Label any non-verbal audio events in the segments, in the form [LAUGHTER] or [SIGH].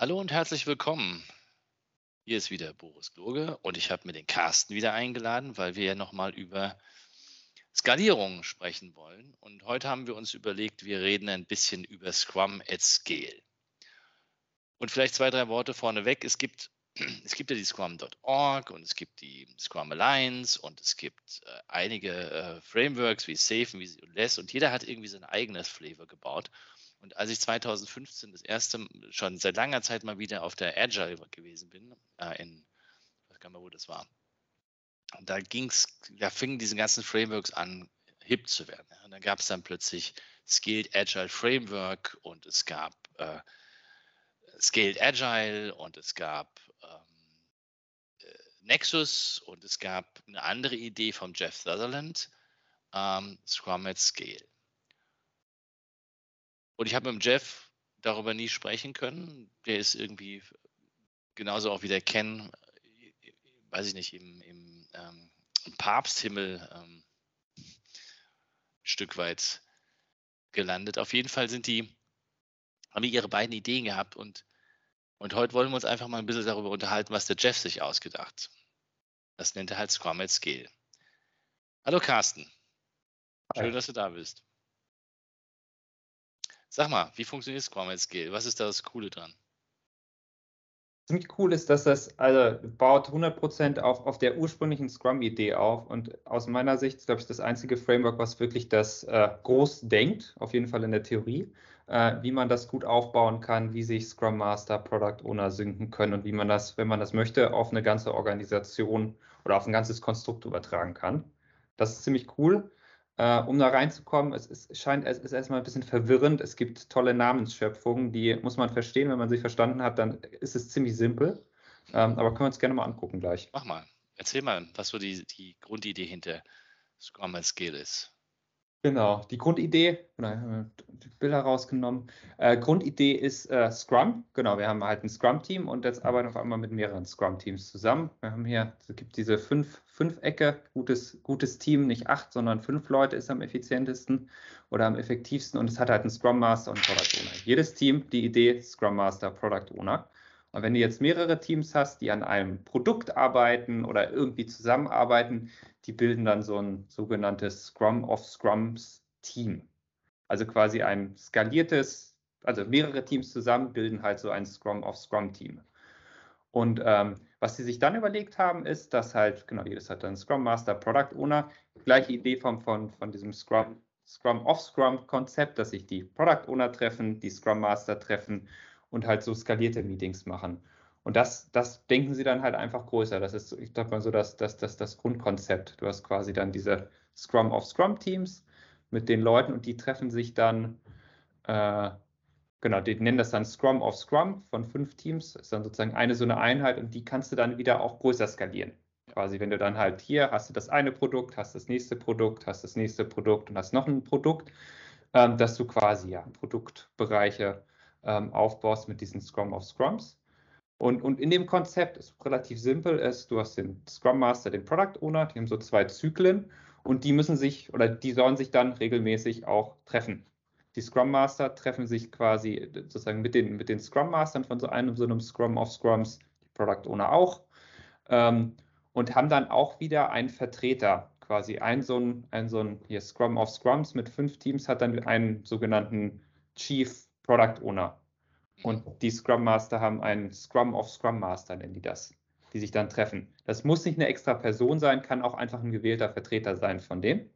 Hallo und herzlich willkommen. Hier ist wieder Boris Kloge und ich habe mir den Carsten wieder eingeladen, weil wir ja nochmal über Skalierung sprechen wollen. Und heute haben wir uns überlegt, wir reden ein bisschen über Scrum at Scale. Und vielleicht zwei, drei Worte vorneweg. Es gibt, [CLEARS THROAT] es gibt ja die Scrum.org und es gibt die Scrum Alliance und es gibt äh, einige äh, Frameworks wie Safe und wie Less und jeder hat irgendwie sein eigenes Flavor gebaut. Und als ich 2015 das erste, schon seit langer Zeit mal wieder auf der Agile gewesen bin, äh, in, ich weiß gar nicht mehr, wo das war, da ging's, da fingen diese ganzen Frameworks an, hip zu werden. Ja. Und dann gab es dann plötzlich Scaled Agile Framework und es gab äh, Scaled Agile und es gab ähm, äh, Nexus und es gab eine andere Idee von Jeff Sutherland, ähm, Scrum at Scale. Und ich habe mit dem Jeff darüber nie sprechen können. Der ist irgendwie genauso auch wie der Ken, weiß ich nicht, im, im, ähm, im Papsthimmel ähm, ein Stück weit gelandet. Auf jeden Fall sind die, haben die ihre beiden Ideen gehabt und, und heute wollen wir uns einfach mal ein bisschen darüber unterhalten, was der Jeff sich ausgedacht. Das nennt er halt Scrum at Scale. Hallo Carsten. Schön, Hi. dass du da bist. Sag mal, wie funktioniert Scrum at Scale? Was ist da das Coole dran? Ziemlich cool ist, dass das also baut 100% auf, auf der ursprünglichen Scrum-Idee auf und aus meiner Sicht glaube ich, das einzige Framework, was wirklich das äh, groß denkt, auf jeden Fall in der Theorie, äh, wie man das gut aufbauen kann, wie sich Scrum Master, Product Owner sinken können und wie man das, wenn man das möchte, auf eine ganze Organisation oder auf ein ganzes Konstrukt übertragen kann. Das ist ziemlich cool. Äh, um da reinzukommen, es, es scheint, es ist erstmal ein bisschen verwirrend. Es gibt tolle Namensschöpfungen, die muss man verstehen. Wenn man sie verstanden hat, dann ist es ziemlich simpel. Ähm, aber können wir uns gerne mal angucken gleich. Mach mal. Erzähl mal, was so die, die Grundidee hinter Scrum als Scale ist. Genau, die Grundidee, genau, Bilder rausgenommen. Äh, Grundidee ist äh, Scrum. Genau, wir haben halt ein Scrum-Team und jetzt arbeiten wir auf einmal mit mehreren Scrum-Teams zusammen. Wir haben hier, es gibt diese fünf, Ecke, gutes, gutes Team, nicht acht, sondern fünf Leute ist am effizientesten oder am effektivsten und es hat halt einen Scrum Master und Product Owner. Jedes Team, die Idee, Scrum Master, Product Owner. Und wenn du jetzt mehrere Teams hast, die an einem Produkt arbeiten oder irgendwie zusammenarbeiten, die bilden dann so ein sogenanntes Scrum of Scrums Team. Also quasi ein skaliertes, also mehrere Teams zusammen bilden halt so ein Scrum of Scrum Team. Und ähm, was sie sich dann überlegt haben, ist, dass halt, genau, jedes hat dann Scrum Master, Product Owner, gleiche Idee von, von, von diesem Scrum, Scrum of Scrum Konzept, dass sich die Product Owner treffen, die Scrum Master treffen und halt so skalierte Meetings machen. Und das, das denken sie dann halt einfach größer. Das ist, ich glaube mal so, das, das, das, das Grundkonzept. Du hast quasi dann diese Scrum of Scrum Teams mit den Leuten und die treffen sich dann, äh, genau, die nennen das dann Scrum of Scrum von fünf Teams. Das ist dann sozusagen eine so eine Einheit und die kannst du dann wieder auch größer skalieren. Quasi, wenn du dann halt hier hast du das eine Produkt, hast das nächste Produkt, hast das nächste Produkt und hast noch ein Produkt, ähm, dass du quasi ja Produktbereiche ähm, aufbaust mit diesen Scrum of Scrums. Und, und in dem Konzept ist relativ simpel, ist, du hast den Scrum Master, den Product Owner, die haben so zwei Zyklen und die müssen sich oder die sollen sich dann regelmäßig auch treffen. Die Scrum Master treffen sich quasi sozusagen mit den, mit den Scrum Mastern von so einem so einem Scrum of Scrums, die Product Owner auch, ähm, und haben dann auch wieder einen Vertreter, quasi ein so ein, ein so ein hier Scrum of Scrums mit fünf Teams hat dann einen sogenannten Chief Product Owner. Und die Scrum Master haben einen Scrum of Scrum Master, nennen die das, die sich dann treffen. Das muss nicht eine extra Person sein, kann auch einfach ein gewählter Vertreter sein von dem.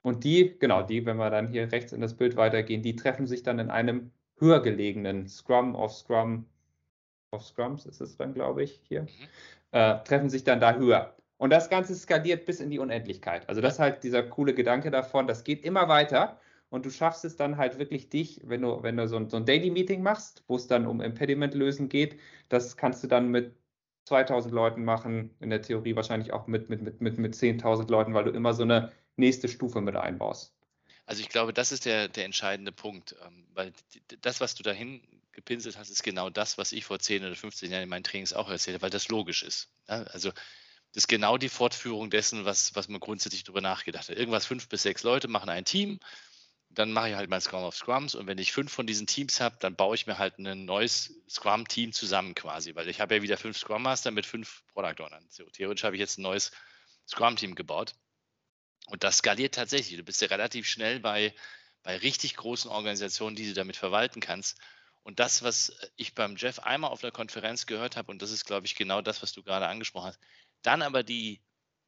Und die, genau, die, wenn wir dann hier rechts in das Bild weitergehen, die treffen sich dann in einem höher gelegenen Scrum of Scrum, of Scrums ist es dann, glaube ich, hier, mhm. äh, treffen sich dann da höher. Und das Ganze skaliert bis in die Unendlichkeit. Also das ist halt dieser coole Gedanke davon, das geht immer weiter und du schaffst es dann halt wirklich dich, wenn du, wenn du so ein, so ein Daily Meeting machst, wo es dann um Impediment lösen geht, das kannst du dann mit 2000 Leuten machen, in der Theorie wahrscheinlich auch mit, mit, mit, mit, mit 10.000 Leuten, weil du immer so eine nächste Stufe mit einbaust. Also ich glaube, das ist der, der entscheidende Punkt, ähm, weil das, was du dahin gepinselt hast, ist genau das, was ich vor 10 oder 15 Jahren in meinen Trainings auch erzähle, weil das logisch ist. Also das ist genau die Fortführung dessen, was, was man grundsätzlich darüber nachgedacht hat. Irgendwas fünf bis sechs Leute machen ein Team dann mache ich halt mein Scrum of Scrums und wenn ich fünf von diesen Teams habe, dann baue ich mir halt ein neues Scrum-Team zusammen quasi, weil ich habe ja wieder fünf Scrum Master mit fünf Product Ownern. So, theoretisch habe ich jetzt ein neues Scrum-Team gebaut und das skaliert tatsächlich. Du bist ja relativ schnell bei, bei richtig großen Organisationen, die du damit verwalten kannst. Und das, was ich beim Jeff einmal auf der Konferenz gehört habe, und das ist, glaube ich, genau das, was du gerade angesprochen hast, dann aber die,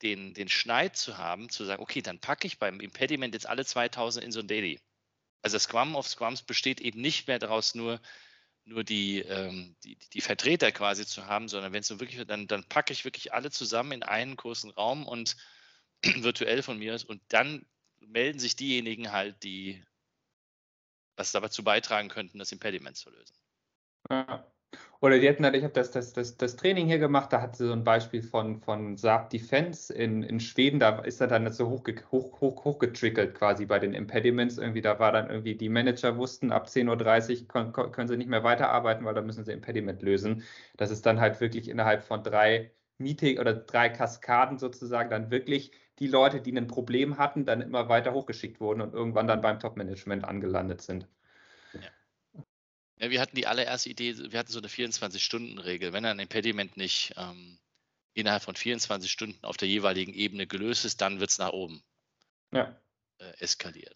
den, den Schneid zu haben, zu sagen, okay, dann packe ich beim Impediment jetzt alle 2000 in so ein Daily. Also Scrum of Scrums besteht eben nicht mehr daraus, nur, nur die, ähm, die, die, Vertreter quasi zu haben, sondern wenn es so wirklich, dann, dann packe ich wirklich alle zusammen in einen großen Raum und [CLEARS THROAT] virtuell von mir ist und dann melden sich diejenigen halt, die was dazu beitragen könnten, das Impediment zu lösen. Ja. Oder die hatten halt, ich habe das, das, das, das Training hier gemacht, da hatte sie so ein Beispiel von, von Saab Defense in, in Schweden, da ist er dann so hoch, hoch, hoch, hochgetrickelt quasi bei den Impediments. Irgendwie, da war dann irgendwie, die Manager wussten, ab 10.30 Uhr können sie nicht mehr weiterarbeiten, weil da müssen sie Impediment lösen. Das ist dann halt wirklich innerhalb von drei Meeting oder drei Kaskaden sozusagen dann wirklich die Leute, die ein Problem hatten, dann immer weiter hochgeschickt wurden und irgendwann dann beim Top-Management angelandet sind. Ja, wir hatten die allererste Idee, wir hatten so eine 24-Stunden-Regel. Wenn ein Impediment nicht ähm, innerhalb von 24 Stunden auf der jeweiligen Ebene gelöst ist, dann wird es nach oben ja. äh, eskalieren.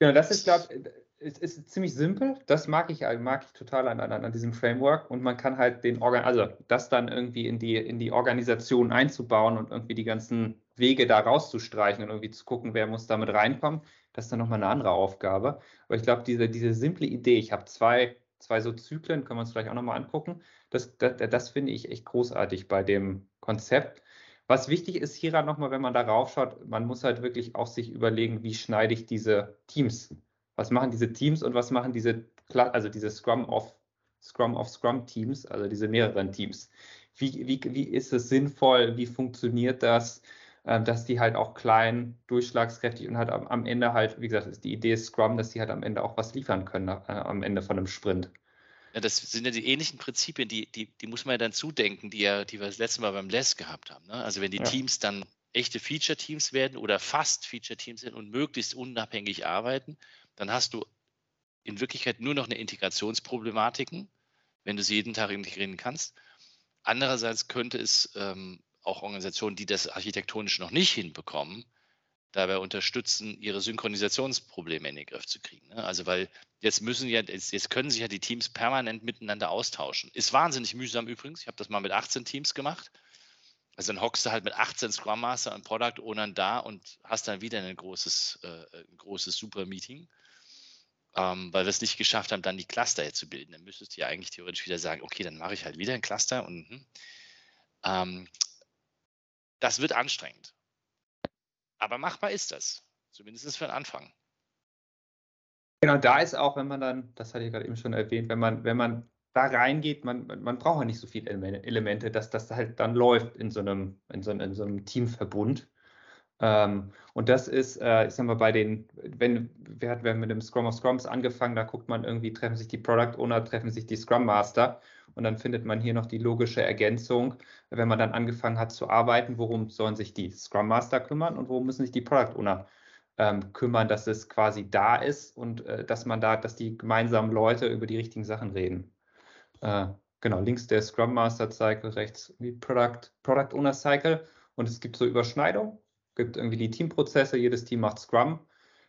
Genau, das ist, glaube ich, ist, ist ziemlich simpel. Das mag ich, mag ich total an, an, an diesem Framework. Und man kann halt den Organ, also das dann irgendwie in die, in die Organisation einzubauen und irgendwie die ganzen Wege da rauszustreichen und irgendwie zu gucken, wer muss damit reinkommen. Das ist dann nochmal eine andere Aufgabe. Aber ich glaube, diese, diese simple Idee, ich habe zwei, zwei so Zyklen, können wir uns vielleicht auch nochmal angucken, das, das, das finde ich echt großartig bei dem Konzept. Was wichtig ist hier halt nochmal, wenn man darauf schaut, man muss halt wirklich auch sich überlegen, wie schneide ich diese Teams? Was machen diese Teams und was machen diese, also diese Scrum of Scrum of Scrum Teams, also diese mehreren Teams? Wie, wie, wie ist es sinnvoll? Wie funktioniert das? Ähm, dass die halt auch klein, durchschlagskräftig und halt am, am Ende halt, wie gesagt, ist die Idee Scrum, dass die halt am Ende auch was liefern können, äh, am Ende von einem Sprint. Ja, das sind ja die ähnlichen Prinzipien, die, die, die muss man ja dann zudenken, die, ja, die wir das letzte Mal beim LES gehabt haben. Ne? Also wenn die ja. Teams dann echte Feature-Teams werden oder fast Feature-Teams sind und möglichst unabhängig arbeiten, dann hast du in Wirklichkeit nur noch eine Integrationsproblematiken, wenn du sie jeden Tag integrieren kannst. Andererseits könnte es ähm, auch Organisationen, die das architektonisch noch nicht hinbekommen, dabei unterstützen, ihre Synchronisationsprobleme in den Griff zu kriegen. Ne? Also weil jetzt müssen ja, jetzt, jetzt, können sich ja die Teams permanent miteinander austauschen. Ist wahnsinnig mühsam übrigens. Ich habe das mal mit 18 Teams gemacht. Also dann hockst du halt mit 18 Scrum Master und Product Ownern da und hast dann wieder ein großes, äh, ein großes Super-Meeting, ähm, weil wir es nicht geschafft haben, dann die Cluster jetzt zu bilden. Dann müsstest du ja eigentlich theoretisch wieder sagen, okay, dann mache ich halt wieder ein Cluster und hm. ähm, das wird anstrengend. Aber machbar ist das. Zumindest für den Anfang. Genau, da ist auch, wenn man dann, das hatte ich gerade eben schon erwähnt, wenn man, wenn man da reingeht, man, man braucht ja nicht so viele Elemente, dass das halt dann läuft in so einem, in so, in so einem Teamverbund. Ähm, und das ist, äh, ich sag mal, bei den, wenn wir haben mit dem Scrum of Scrums angefangen, da guckt man irgendwie, treffen sich die Product Owner, treffen sich die Scrum Master und dann findet man hier noch die logische Ergänzung, wenn man dann angefangen hat zu arbeiten, worum sollen sich die Scrum Master kümmern und worum müssen sich die Product Owner ähm, kümmern, dass es quasi da ist und äh, dass man da, dass die gemeinsamen Leute über die richtigen Sachen reden. Äh, genau, links der Scrum Master Cycle, rechts die Product, Product Owner Cycle und es gibt so Überschneidungen gibt irgendwie die Teamprozesse, jedes Team macht Scrum.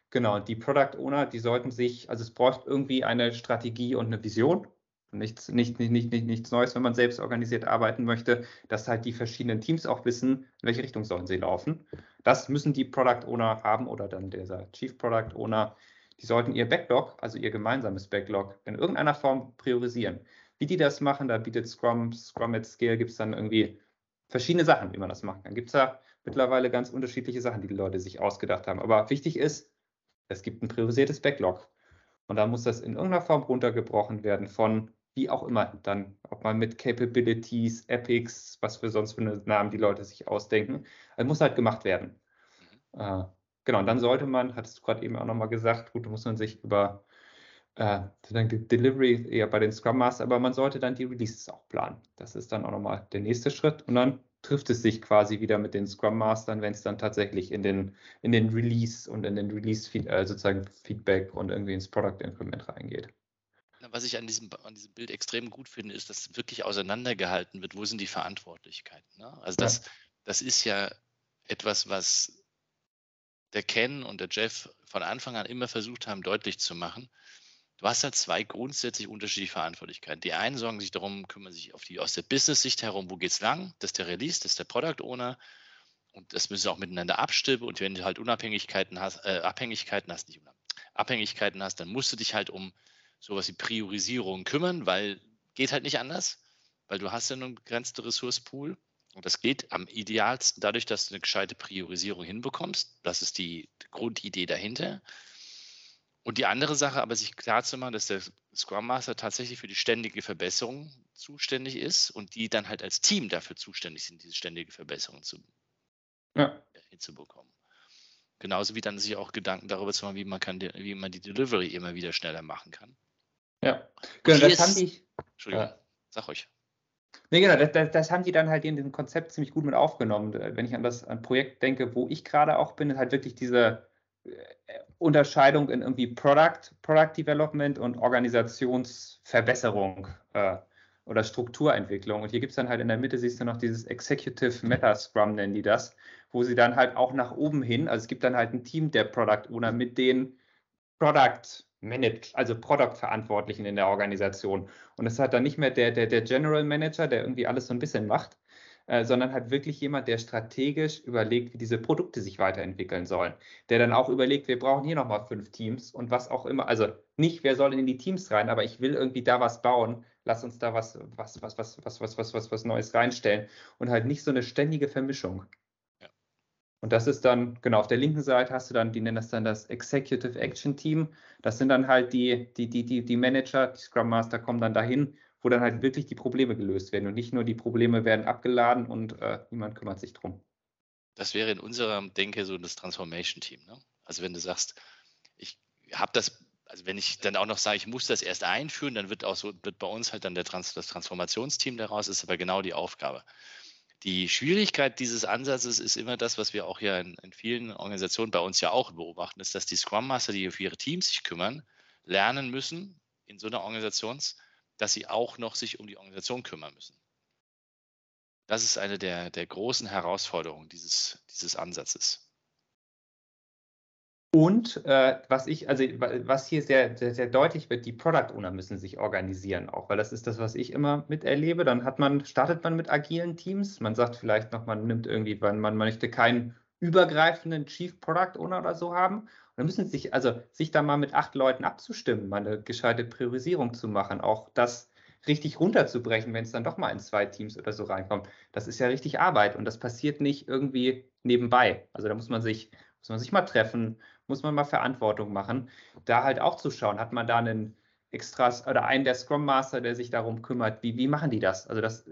Genau, die Product Owner, die sollten sich, also es braucht irgendwie eine Strategie und eine Vision. Nichts, nicht, nicht, nicht, nichts Neues, wenn man selbst organisiert arbeiten möchte, dass halt die verschiedenen Teams auch wissen, in welche Richtung sollen sie laufen. Das müssen die Product Owner haben oder dann der Chief Product Owner. Die sollten ihr Backlog, also ihr gemeinsames Backlog, in irgendeiner Form priorisieren. Wie die das machen, da bietet Scrum, Scrum at Scale, gibt es dann irgendwie verschiedene Sachen, wie man das machen kann. Gibt es da mittlerweile ganz unterschiedliche Sachen, die die Leute sich ausgedacht haben. Aber wichtig ist, es gibt ein priorisiertes Backlog. Und da muss das in irgendeiner Form runtergebrochen werden von wie auch immer dann, ob man mit Capabilities, Epics, was für sonst für Namen die Leute sich ausdenken, das muss halt gemacht werden. Mhm. Äh, genau, und dann sollte man, hattest du gerade eben auch nochmal gesagt, gut, da muss man sich über äh, die Delivery eher bei den Scrum Master, aber man sollte dann die Releases auch planen. Das ist dann auch nochmal der nächste Schritt. Und dann trifft es sich quasi wieder mit den Scrum Mastern, wenn es dann tatsächlich in den, in den Release und in den Release äh, sozusagen Feedback und irgendwie ins Product Increment reingeht. Was ich an diesem, an diesem Bild extrem gut finde, ist, dass wirklich auseinandergehalten wird, wo sind die Verantwortlichkeiten. Ne? Also das, ja. das ist ja etwas, was der Ken und der Jeff von Anfang an immer versucht haben, deutlich zu machen. Du hast halt zwei grundsätzlich unterschiedliche Verantwortlichkeiten. Die einen sorgen sich darum, kümmern sich auf die, aus der Business-Sicht herum, wo geht es lang? Das ist der Release, das ist der Product Owner. Und das müssen sie auch miteinander abstimmen. Und wenn du halt Unabhängigkeiten hast, äh, Abhängigkeiten hast, nicht Abhängigkeiten hast, dann musst du dich halt um sowas wie Priorisierung kümmern, weil geht halt nicht anders, weil du hast ja einen begrenzten Ressourcepool. Und das geht am idealsten dadurch, dass du eine gescheite Priorisierung hinbekommst. Das ist die Grundidee dahinter. Und die andere Sache, aber sich klar zu machen, dass der Scrum Master tatsächlich für die ständige Verbesserung zuständig ist und die dann halt als Team dafür zuständig sind, diese ständige Verbesserung zu, ja. hinzubekommen. Genauso wie dann sich auch Gedanken darüber zu machen, wie man, kann, wie man die Delivery immer wieder schneller machen kann. Ja, genau, das ist, haben die. Entschuldigung, ja. sag euch. Nee, genau, das, das, haben die dann halt in dem Konzept ziemlich gut mit aufgenommen. Wenn ich an das an Projekt denke, wo ich gerade auch bin, ist halt wirklich diese äh, Unterscheidung in irgendwie Product, Product Development und Organisationsverbesserung äh, oder Strukturentwicklung. Und hier gibt es dann halt in der Mitte, siehst du noch dieses Executive Meta Scrum, nennen die das, wo sie dann halt auch nach oben hin, also es gibt dann halt ein Team der Product Owner mit den Product Manage, also Product-Verantwortlichen in der Organisation. Und es hat dann nicht mehr der, der, der General Manager, der irgendwie alles so ein bisschen macht, äh, sondern halt wirklich jemand, der strategisch überlegt, wie diese Produkte sich weiterentwickeln sollen. Der dann auch überlegt, wir brauchen hier nochmal fünf Teams und was auch immer. Also nicht, wer soll in die Teams rein, aber ich will irgendwie da was bauen. Lass uns da was, was, was, was, was, was, was, was, was Neues reinstellen und halt nicht so eine ständige Vermischung. Und das ist dann, genau, auf der linken Seite hast du dann, die nennen das dann das Executive Action Team. Das sind dann halt die, die, die, die, die Manager, die Scrum Master kommen dann dahin, wo dann halt wirklich die Probleme gelöst werden und nicht nur die Probleme werden abgeladen und äh, niemand kümmert sich drum. Das wäre in unserer Denke so das Transformation Team. Ne? Also wenn du sagst, ich habe das, also wenn ich dann auch noch sage, ich muss das erst einführen, dann wird auch so, wird bei uns halt dann der Trans das Transformationsteam daraus, ist aber genau die Aufgabe. Die Schwierigkeit dieses Ansatzes ist immer das, was wir auch ja in, in, vielen Organisationen bei uns ja auch beobachten, ist, dass die Scrum Master, die auf ihre Teams sich kümmern, lernen müssen in so einer Organisation, dass sie auch noch sich um die Organisation kümmern müssen. Das ist eine der, der großen Herausforderungen dieses, dieses Ansatzes. Und äh, was ich, also was hier sehr, sehr, sehr, deutlich wird, die Product Owner müssen sich organisieren auch, weil das ist das, was ich immer miterlebe. Dann hat man, startet man mit agilen Teams. Man sagt vielleicht noch, man nimmt irgendwie, man, man möchte keinen übergreifenden Chief Product Owner oder so haben. Dann müssen sich, also sich da mal mit acht Leuten abzustimmen, mal eine gescheite Priorisierung zu machen, auch das richtig runterzubrechen, wenn es dann doch mal in zwei Teams oder so reinkommt. Das ist ja richtig Arbeit und das passiert nicht irgendwie nebenbei. Also da muss man sich, muss man sich mal treffen, muss man mal Verantwortung machen. Da halt auch zu schauen, hat man da einen Extras oder einen der Scrum Master, der sich darum kümmert, wie, wie machen die das? Also das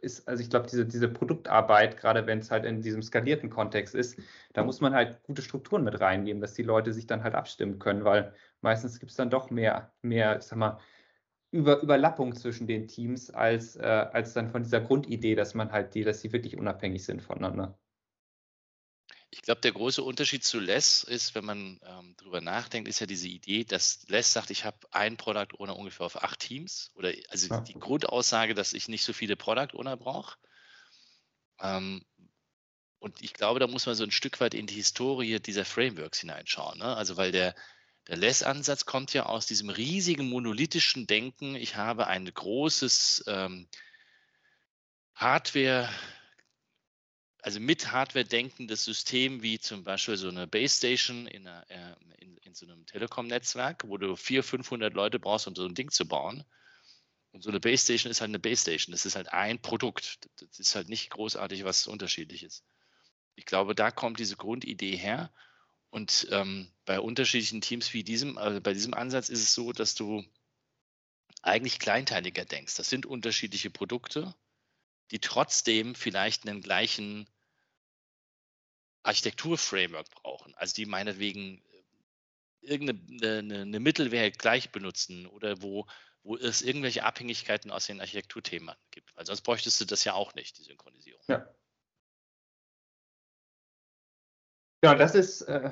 ist, also ich glaube, diese, diese Produktarbeit, gerade wenn es halt in diesem skalierten Kontext ist, da muss man halt gute Strukturen mit reinnehmen, dass die Leute sich dann halt abstimmen können, weil meistens gibt es dann doch mehr, mehr, ich sag mal, über, Überlappung zwischen den Teams als, äh, als dann von dieser Grundidee, dass man halt die, dass sie wirklich unabhängig sind voneinander. Ich glaube, der große Unterschied zu Less ist, wenn man ähm, darüber nachdenkt, ist ja diese Idee, dass Less sagt, ich habe ein Product Owner ungefähr auf acht Teams. Oder also ja. die Grundaussage, dass ich nicht so viele Product Owner brauche. Ähm, und ich glaube, da muss man so ein Stück weit in die Historie dieser Frameworks hineinschauen. Ne? Also weil der, der Less-Ansatz kommt ja aus diesem riesigen monolithischen Denken. Ich habe ein großes ähm, Hardware- also mit Hardware denkendes System wie zum Beispiel so eine Base Station in, einer, äh, in, in so einem Telekom-Netzwerk, wo du 400, 500 Leute brauchst, um so ein Ding zu bauen. Und so eine Base Station ist halt eine Base Station. Das ist halt ein Produkt. Das ist halt nicht großartig was Unterschiedliches. Ich glaube, da kommt diese Grundidee her. Und ähm, bei unterschiedlichen Teams wie diesem, also bei diesem Ansatz ist es so, dass du eigentlich kleinteiliger denkst. Das sind unterschiedliche Produkte, die trotzdem vielleicht einen gleichen Architekturframework brauchen, also die meinetwegen äh, irgendeine eine, eine Mittelware gleich benutzen oder wo, wo es irgendwelche Abhängigkeiten aus den Architekturthemen gibt. Weil sonst bräuchtest du das ja auch nicht, die Synchronisierung. Ja, das ist äh,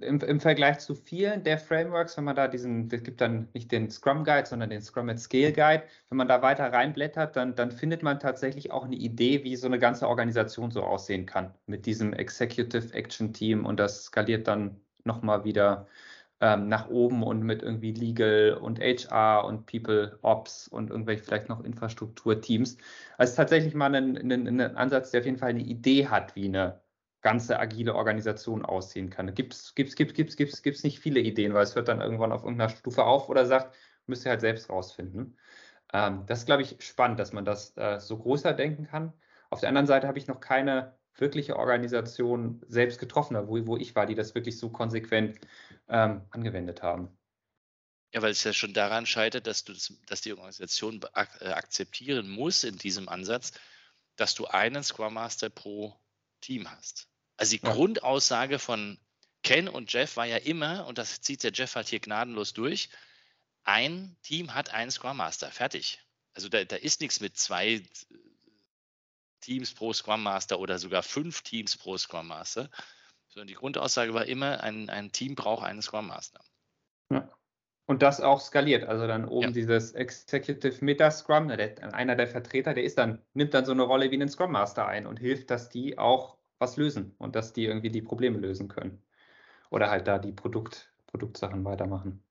im, im, Vergleich zu vielen der Frameworks, wenn man da diesen, es gibt dann nicht den Scrum Guide, sondern den Scrum at Scale Guide, wenn man da weiter reinblättert, dann, dann findet man tatsächlich auch eine Idee, wie so eine ganze Organisation so aussehen kann mit diesem Executive Action Team und das skaliert dann nochmal wieder ähm, nach oben und mit irgendwie Legal und HR und People Ops und irgendwelche vielleicht noch Infrastrukturteams. Also tatsächlich mal ein, ein, ein Ansatz, der auf jeden Fall eine Idee hat, wie eine ganze agile Organisation aussehen kann. Gibt's, gibt's, gibt's, gibt's, gibt's nicht viele Ideen, weil es hört dann irgendwann auf irgendeiner Stufe auf oder sagt, müsst ihr halt selbst rausfinden. Ähm, das ist, glaube ich, spannend, dass man das äh, so größer denken kann. Auf der anderen Seite habe ich noch keine wirkliche Organisation selbst getroffen, wo, wo ich war, die das wirklich so konsequent ähm, angewendet haben. Ja, weil es ja schon daran scheitert, dass, du das, dass die Organisation ak äh, akzeptieren muss in diesem Ansatz, dass du einen Scrum Master pro Team hast. Also die ja. Grundaussage von Ken und Jeff war ja immer, und das zieht der Jeff halt hier gnadenlos durch, ein Team hat einen Scrum Master, fertig. Also da, da ist nichts mit zwei Teams pro Scrum Master oder sogar fünf Teams pro Scrum Master, sondern die Grundaussage war immer, ein, ein Team braucht einen Scrum Master. Ja. Und das auch skaliert. Also dann oben ja. dieses Executive Meta Scrum, der, einer der Vertreter, der ist dann, nimmt dann so eine Rolle wie einen Scrum Master ein und hilft, dass die auch was lösen und dass die irgendwie die Probleme lösen können. Oder halt da die Produkt, Produktsachen weitermachen.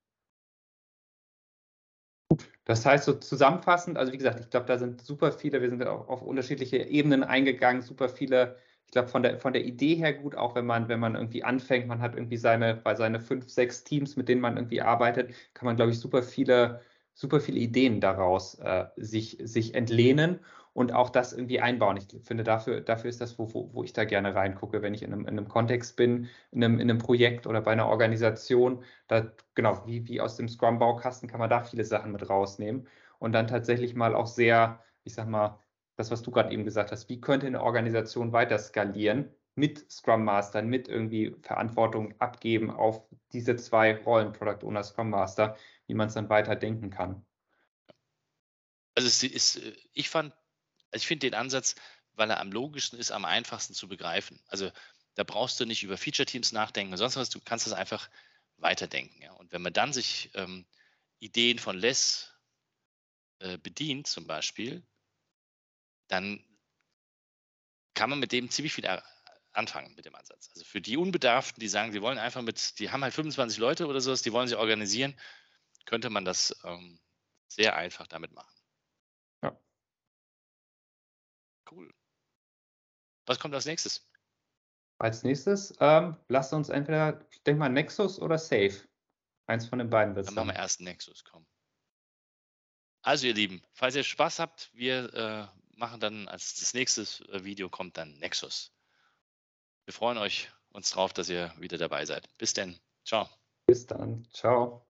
Das heißt so zusammenfassend, also wie gesagt, ich glaube, da sind super viele, wir sind auch auf unterschiedliche Ebenen eingegangen, super viele ich glaube, von der, von der Idee her gut, auch wenn man, wenn man irgendwie anfängt, man hat irgendwie seine, bei seine fünf, sechs Teams, mit denen man irgendwie arbeitet, kann man, glaube ich, super viele, super viele Ideen daraus äh, sich, sich entlehnen und auch das irgendwie einbauen. Ich finde, dafür, dafür ist das, wo, wo, wo ich da gerne reingucke, wenn ich in einem, in einem Kontext bin, in einem, in einem Projekt oder bei einer Organisation. Da, genau, wie, wie aus dem Scrum-Baukasten kann man da viele Sachen mit rausnehmen und dann tatsächlich mal auch sehr, ich sag mal, das, was du gerade eben gesagt hast, wie könnte eine Organisation weiter skalieren mit Scrum Mastern, mit irgendwie Verantwortung abgeben auf diese zwei Rollen, Product Owner, Scrum Master, wie man es dann weiter denken kann. Also es ist, ich fand, also ich finde den Ansatz, weil er am logischsten ist, am einfachsten zu begreifen. Also da brauchst du nicht über Feature-Teams nachdenken, sonst was, du kannst das einfach weiterdenken. Ja? Und wenn man dann sich ähm, Ideen von Les äh, bedient, zum Beispiel, dann kann man mit dem ziemlich viel anfangen mit dem Ansatz. Also für die Unbedarften, die sagen, sie wollen einfach mit, die haben halt 25 Leute oder sowas, die wollen sie organisieren, könnte man das ähm, sehr einfach damit machen. Was kommt als nächstes? Als nächstes, ähm, lasst uns entweder, ich denke mal, Nexus oder Safe. Eins von den beiden wird Dann machen wir erst Nexus, komm. Also ihr Lieben, falls ihr Spaß habt, wir äh, machen dann als das nächste äh, Video kommt dann Nexus. Wir freuen euch uns drauf, dass ihr wieder dabei seid. Bis denn. Ciao. Bis dann. Ciao.